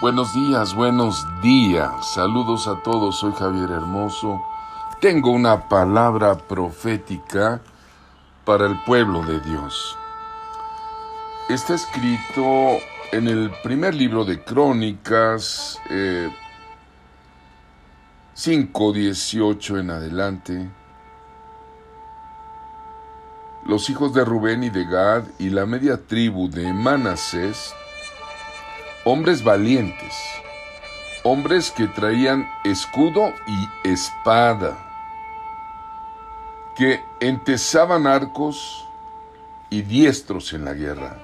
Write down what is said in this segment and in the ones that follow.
Buenos días, buenos días. Saludos a todos, soy Javier Hermoso. Tengo una palabra profética para el pueblo de Dios. Está escrito en el primer libro de Crónicas, eh, 5.18 en adelante. Los hijos de Rubén y de Gad y la media tribu de Manasés hombres valientes, hombres que traían escudo y espada, que entesaban arcos y diestros en la guerra.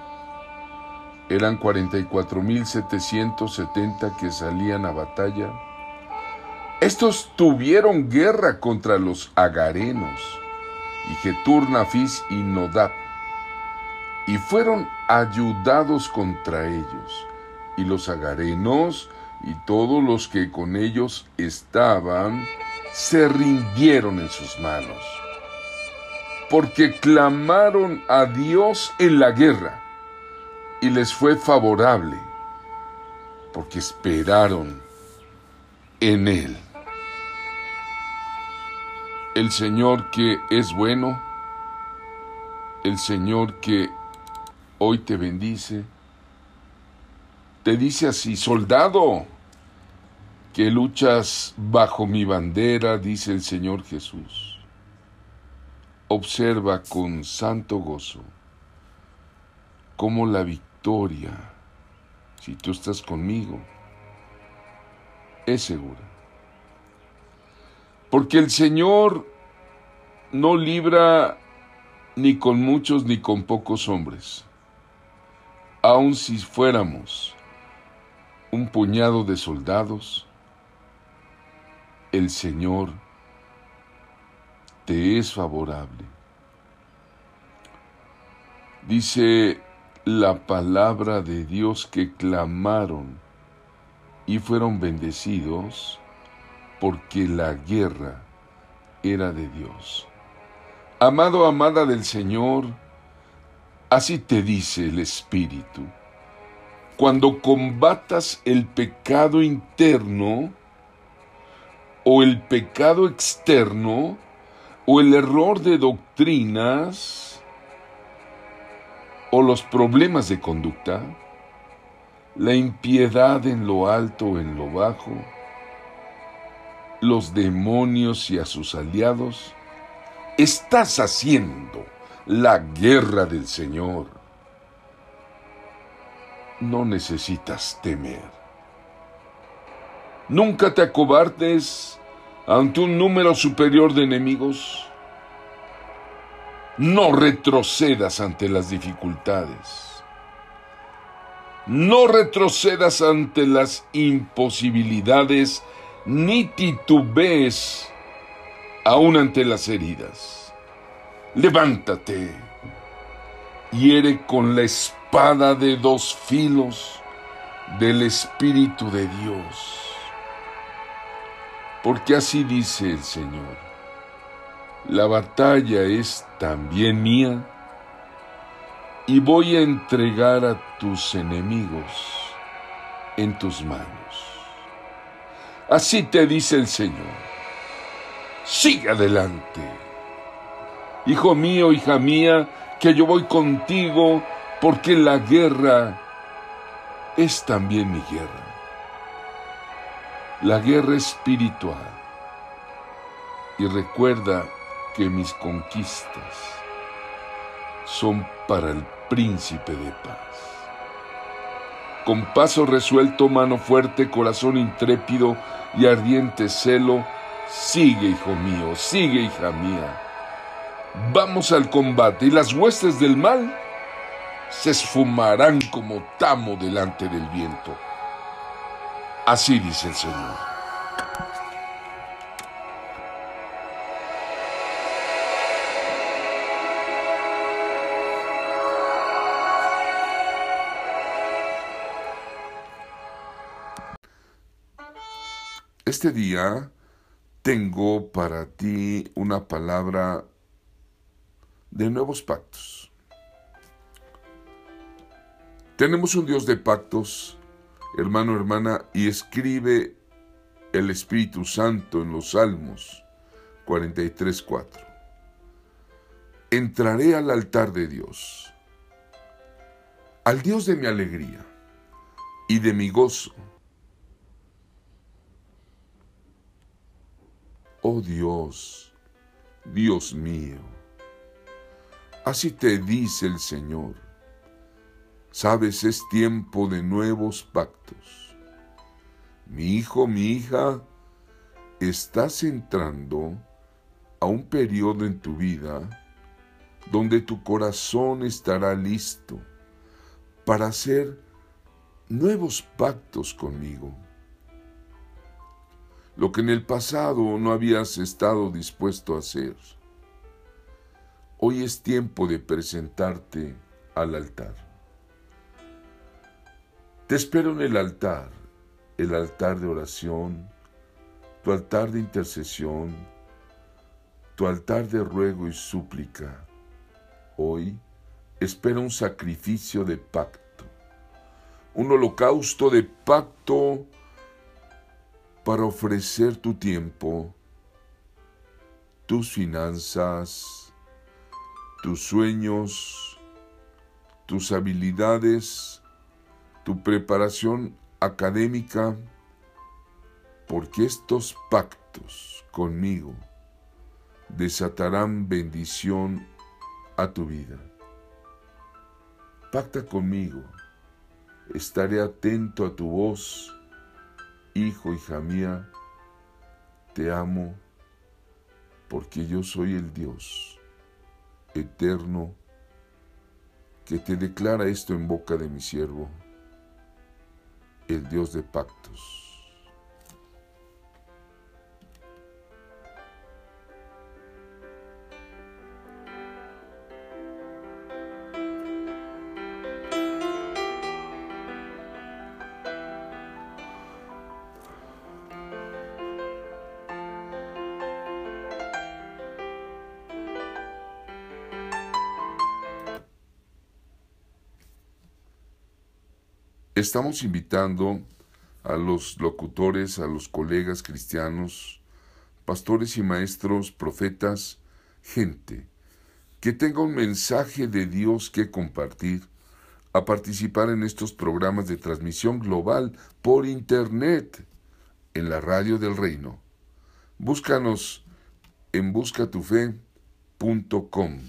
Eran 44.770 que salían a batalla. Estos tuvieron guerra contra los agarenos, y Getur, Nafis y Nodab, y fueron ayudados contra ellos y los agarenos y todos los que con ellos estaban se rindieron en sus manos, porque clamaron a Dios en la guerra y les fue favorable, porque esperaron en Él. El Señor que es bueno, el Señor que hoy te bendice, te dice así, soldado, que luchas bajo mi bandera, dice el Señor Jesús. Observa con santo gozo cómo la victoria, si tú estás conmigo, es segura. Porque el Señor no libra ni con muchos ni con pocos hombres, aun si fuéramos un puñado de soldados, el Señor te es favorable. Dice la palabra de Dios que clamaron y fueron bendecidos porque la guerra era de Dios. Amado, amada del Señor, así te dice el Espíritu cuando combatas el pecado interno o el pecado externo o el error de doctrinas o los problemas de conducta, la impiedad en lo alto o en lo bajo, los demonios y a sus aliados, estás haciendo la guerra del Señor no necesitas temer. Nunca te acobardes ante un número superior de enemigos. No retrocedas ante las dificultades. No retrocedas ante las imposibilidades, ni titubees aún ante las heridas. Levántate, hiere con la espada espada de dos filos del Espíritu de Dios. Porque así dice el Señor, la batalla es también mía y voy a entregar a tus enemigos en tus manos. Así te dice el Señor, sigue adelante. Hijo mío, hija mía, que yo voy contigo porque la guerra es también mi guerra. La guerra espiritual. Y recuerda que mis conquistas son para el príncipe de paz. Con paso resuelto, mano fuerte, corazón intrépido y ardiente celo, sigue, hijo mío, sigue, hija mía. Vamos al combate y las huestes del mal se esfumarán como tamo delante del viento. Así dice el Señor. Este día tengo para ti una palabra de nuevos pactos. Tenemos un Dios de pactos hermano, hermana, y escribe el Espíritu Santo en los Salmos 43.4. Entraré al altar de Dios, al Dios de mi alegría y de mi gozo. Oh Dios, Dios mío, así te dice el Señor. Sabes, es tiempo de nuevos pactos mi hijo, mi hija, estás entrando a un periodo en tu vida donde tu corazón estará listo para hacer nuevos pactos conmigo. Lo que en el pasado no habías estado dispuesto a hacer. Hoy es tiempo de presentarte al altar. Te espero en el altar el altar de oración, tu altar de intercesión, tu altar de ruego y súplica. Hoy espera un sacrificio de pacto, un holocausto de pacto para ofrecer tu tiempo, tus finanzas, tus sueños, tus habilidades, tu preparación académica, porque estos pactos conmigo desatarán bendición a tu vida. Pacta conmigo, estaré atento a tu voz, hijo, hija mía, te amo, porque yo soy el Dios eterno que te declara esto en boca de mi siervo el Dios de pactos. Estamos invitando a los locutores, a los colegas cristianos, pastores y maestros, profetas, gente que tenga un mensaje de Dios que compartir, a participar en estos programas de transmisión global por Internet en la radio del reino. Búscanos en buscatufe.com.